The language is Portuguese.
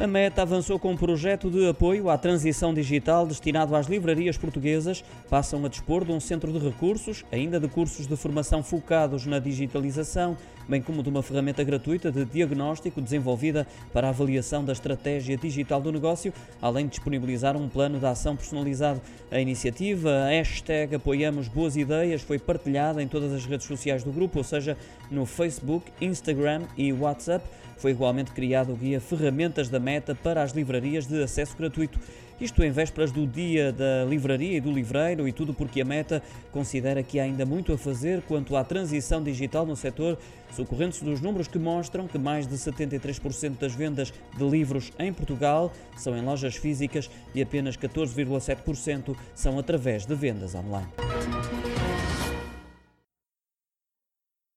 A Meta avançou com um projeto de apoio à transição digital destinado às livrarias portuguesas. Passam a dispor de um centro de recursos, ainda de cursos de formação focados na digitalização, bem como de uma ferramenta gratuita de diagnóstico desenvolvida para a avaliação da estratégia digital do negócio, além de disponibilizar um plano de ação personalizado. A iniciativa, hashtag Apoiamos Boas Ideias, foi partilhada em todas as redes sociais do grupo, ou seja, no Facebook, Instagram e WhatsApp. Foi igualmente criado o guia Ferramentas da Meta para as livrarias de acesso gratuito. Isto em vésperas do Dia da Livraria e do Livreiro e tudo porque a Meta considera que há ainda muito a fazer quanto à transição digital no setor, socorrendo-se dos números que mostram que mais de 73% das vendas de livros em Portugal são em lojas físicas e apenas 14,7% são através de vendas online.